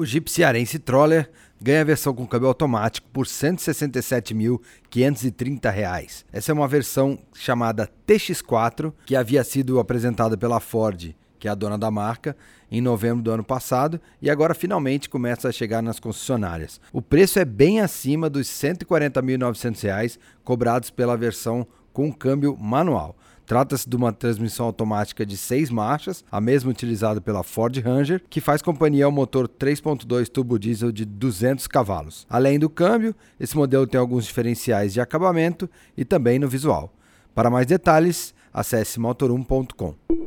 O Jeep Cearense Troller ganha a versão com câmbio automático por R$ 167.530. Essa é uma versão chamada TX4, que havia sido apresentada pela Ford, que é a dona da marca, em novembro do ano passado e agora finalmente começa a chegar nas concessionárias. O preço é bem acima dos R$ 140.900 cobrados pela versão com câmbio manual. Trata-se de uma transmissão automática de seis marchas, a mesma utilizada pela Ford Ranger, que faz companhia ao motor 3.2 turbo diesel de 200 cavalos. Além do câmbio, esse modelo tem alguns diferenciais de acabamento e também no visual. Para mais detalhes, acesse motor1.com.